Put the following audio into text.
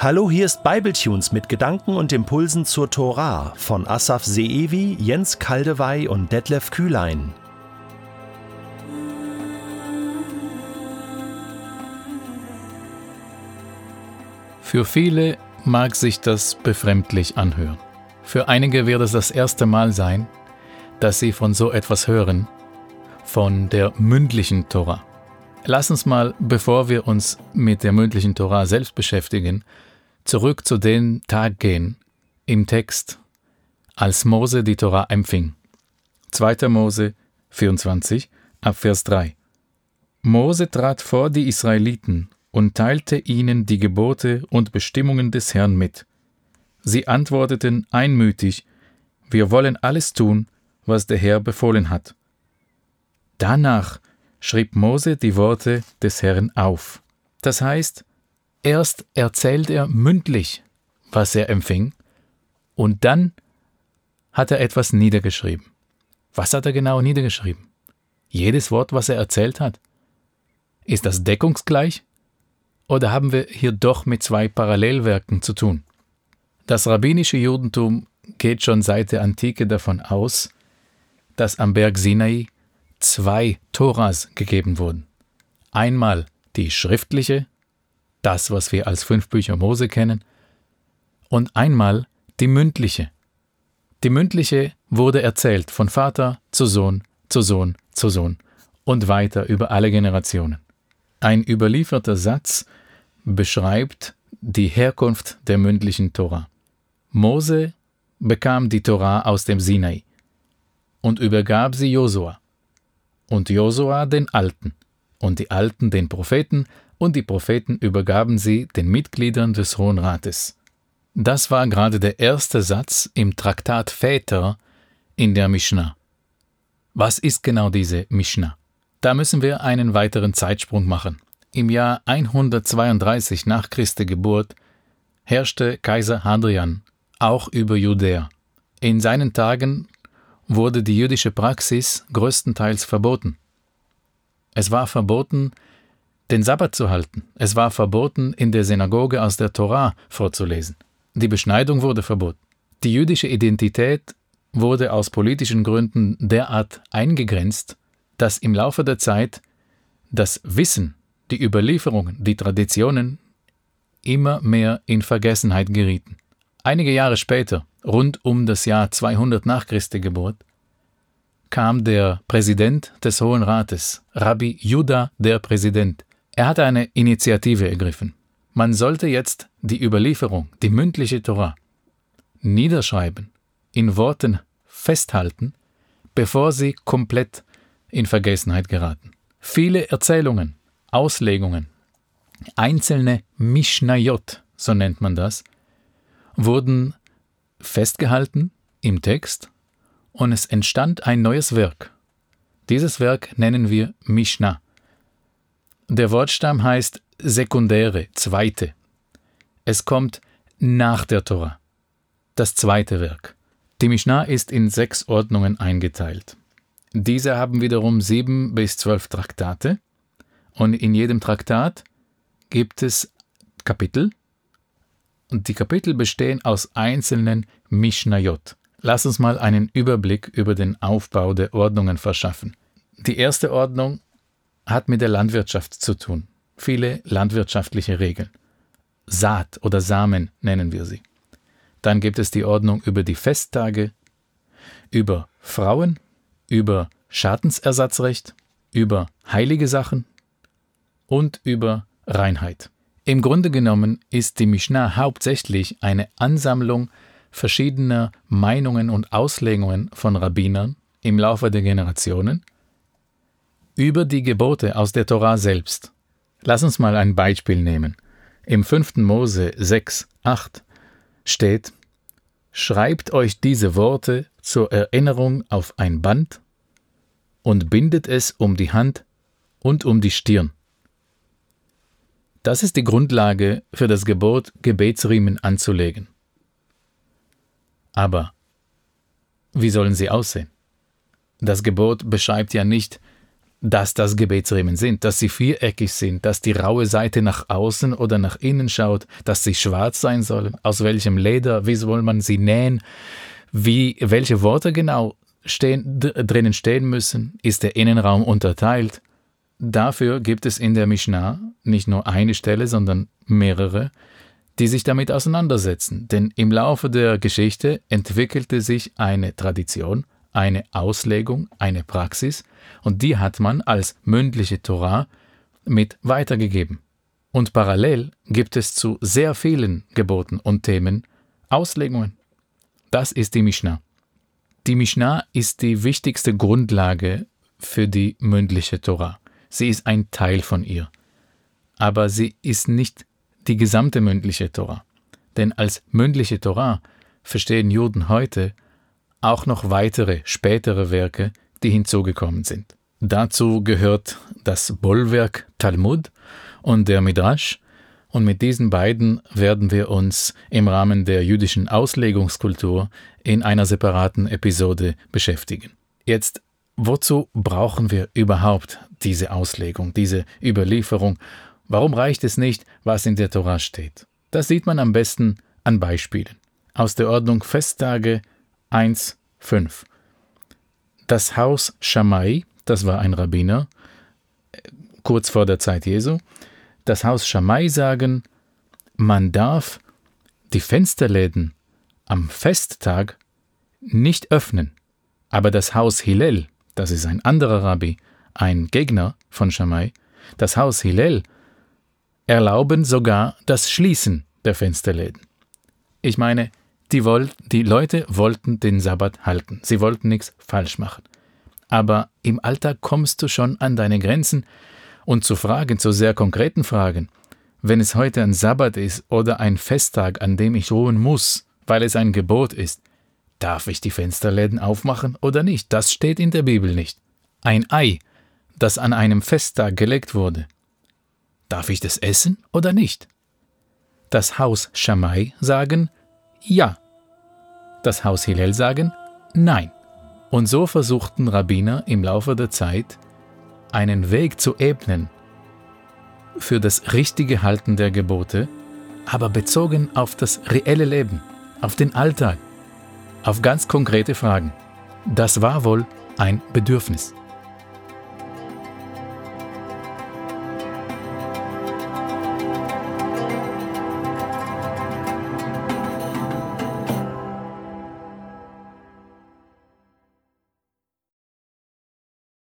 Hallo, hier ist Bibletunes mit Gedanken und Impulsen zur Tora von Asaf Seevi, Jens Kaldewey und Detlef Kühlein. Für viele mag sich das befremdlich anhören. Für einige wird es das erste Mal sein, dass sie von so etwas hören, von der mündlichen Tora. Lass uns mal, bevor wir uns mit der mündlichen Tora selbst beschäftigen, zurück zu dem Tag gehen im Text, als Mose die Tora empfing. 2. Mose 24, ab Vers 3. Mose trat vor die Israeliten und teilte ihnen die Gebote und Bestimmungen des Herrn mit. Sie antworteten einmütig, wir wollen alles tun, was der Herr befohlen hat. Danach schrieb Mose die Worte des Herrn auf. Das heißt, erst erzählt er mündlich, was er empfing, und dann hat er etwas niedergeschrieben. Was hat er genau niedergeschrieben? Jedes Wort, was er erzählt hat? Ist das deckungsgleich? Oder haben wir hier doch mit zwei Parallelwerken zu tun? Das rabbinische Judentum geht schon seit der Antike davon aus, dass am Berg Sinai zwei Toras gegeben wurden. Einmal die schriftliche, das, was wir als fünf Bücher Mose kennen, und einmal die mündliche. Die mündliche wurde erzählt von Vater zu Sohn, zu Sohn, zu Sohn und weiter über alle Generationen. Ein überlieferter Satz beschreibt die Herkunft der mündlichen Tora. Mose bekam die Tora aus dem Sinai und übergab sie Josua und Josua den Alten, und die Alten den Propheten, und die Propheten übergaben sie den Mitgliedern des Hohen Rates. Das war gerade der erste Satz im Traktat Väter in der Mishnah. Was ist genau diese Mishnah? Da müssen wir einen weiteren Zeitsprung machen. Im Jahr 132 nach Christi Geburt herrschte Kaiser Hadrian auch über Judäa. In seinen Tagen wurde die jüdische Praxis größtenteils verboten. Es war verboten, den Sabbat zu halten. Es war verboten, in der Synagoge aus der Torah vorzulesen. Die Beschneidung wurde verboten. Die jüdische Identität wurde aus politischen Gründen derart eingegrenzt, dass im Laufe der Zeit das Wissen, die Überlieferungen, die Traditionen immer mehr in Vergessenheit gerieten. Einige Jahre später, rund um das Jahr 200 nach Christi Geburt, kam der Präsident des Hohen Rates, Rabbi Judah der Präsident. Er hatte eine Initiative ergriffen. Man sollte jetzt die Überlieferung, die mündliche Torah, niederschreiben, in Worten festhalten, bevor sie komplett in Vergessenheit geraten. Viele Erzählungen, Auslegungen, einzelne Mishnayot, so nennt man das, wurden festgehalten im Text und es entstand ein neues Werk. Dieses Werk nennen wir Mishnah. Der Wortstamm heißt sekundäre, zweite. Es kommt nach der Tora. Das zweite Werk. Die Mishnah ist in sechs Ordnungen eingeteilt. Diese haben wiederum sieben bis zwölf Traktate und in jedem Traktat gibt es Kapitel, und die Kapitel bestehen aus einzelnen Mishnayot. Lass uns mal einen Überblick über den Aufbau der Ordnungen verschaffen. Die erste Ordnung hat mit der Landwirtschaft zu tun. Viele landwirtschaftliche Regeln. Saat oder Samen nennen wir sie. Dann gibt es die Ordnung über die Festtage, über Frauen, über Schadensersatzrecht, über heilige Sachen und über Reinheit. Im Grunde genommen ist die Mishnah hauptsächlich eine Ansammlung verschiedener Meinungen und Auslegungen von Rabbinern im Laufe der Generationen über die Gebote aus der Torah selbst. Lass uns mal ein Beispiel nehmen. Im 5. Mose 6, 8 steht: Schreibt euch diese Worte zur Erinnerung auf ein Band und bindet es um die Hand und um die Stirn. Das ist die Grundlage für das Gebot, Gebetsriemen anzulegen. Aber wie sollen sie aussehen? Das Gebot beschreibt ja nicht dass das Gebetsriemen sind, dass sie viereckig sind, dass die raue Seite nach außen oder nach innen schaut, dass sie schwarz sein sollen, aus welchem Leder, wie soll man sie nähen, wie, welche Worte genau stehen, drinnen stehen müssen, ist der Innenraum unterteilt. Dafür gibt es in der Mishnah nicht nur eine Stelle, sondern mehrere, die sich damit auseinandersetzen. Denn im Laufe der Geschichte entwickelte sich eine Tradition, eine Auslegung, eine Praxis, und die hat man als mündliche Torah mit weitergegeben. Und parallel gibt es zu sehr vielen Geboten und Themen Auslegungen. Das ist die Mishnah. Die Mishnah ist die wichtigste Grundlage für die mündliche Torah. Sie ist ein Teil von ihr. Aber sie ist nicht die gesamte mündliche Torah. Denn als mündliche Torah verstehen Juden heute auch noch weitere spätere Werke, die hinzugekommen sind. Dazu gehört das Bollwerk Talmud und der Midrash, und mit diesen beiden werden wir uns im Rahmen der jüdischen Auslegungskultur in einer separaten Episode beschäftigen. Jetzt, wozu brauchen wir überhaupt diese Auslegung, diese Überlieferung? Warum reicht es nicht, was in der Tora steht? Das sieht man am besten an Beispielen. Aus der Ordnung Festtage 1.5. Das Haus Shammai, das war ein Rabbiner, kurz vor der Zeit Jesu, das Haus Shammai sagen, man darf die Fensterläden am Festtag nicht öffnen, aber das Haus Hillel, das ist ein anderer Rabbi, ein Gegner von Shammai, das Haus Hillel erlauben sogar das Schließen der Fensterläden. Ich meine, die, woll die Leute wollten den Sabbat halten, sie wollten nichts falsch machen. Aber im Alltag kommst du schon an deine Grenzen und zu Fragen, zu sehr konkreten Fragen. Wenn es heute ein Sabbat ist oder ein Festtag, an dem ich ruhen muss, weil es ein Gebot ist, darf ich die Fensterläden aufmachen oder nicht? Das steht in der Bibel nicht. Ein Ei, das an einem Festtag gelegt wurde, darf ich das essen oder nicht? Das Haus Shammai sagen ja. Das Haus Hillel sagen nein. Und so versuchten Rabbiner im Laufe der Zeit, einen Weg zu ebnen für das richtige Halten der Gebote, aber bezogen auf das reelle Leben, auf den Alltag, auf ganz konkrete Fragen. Das war wohl ein Bedürfnis.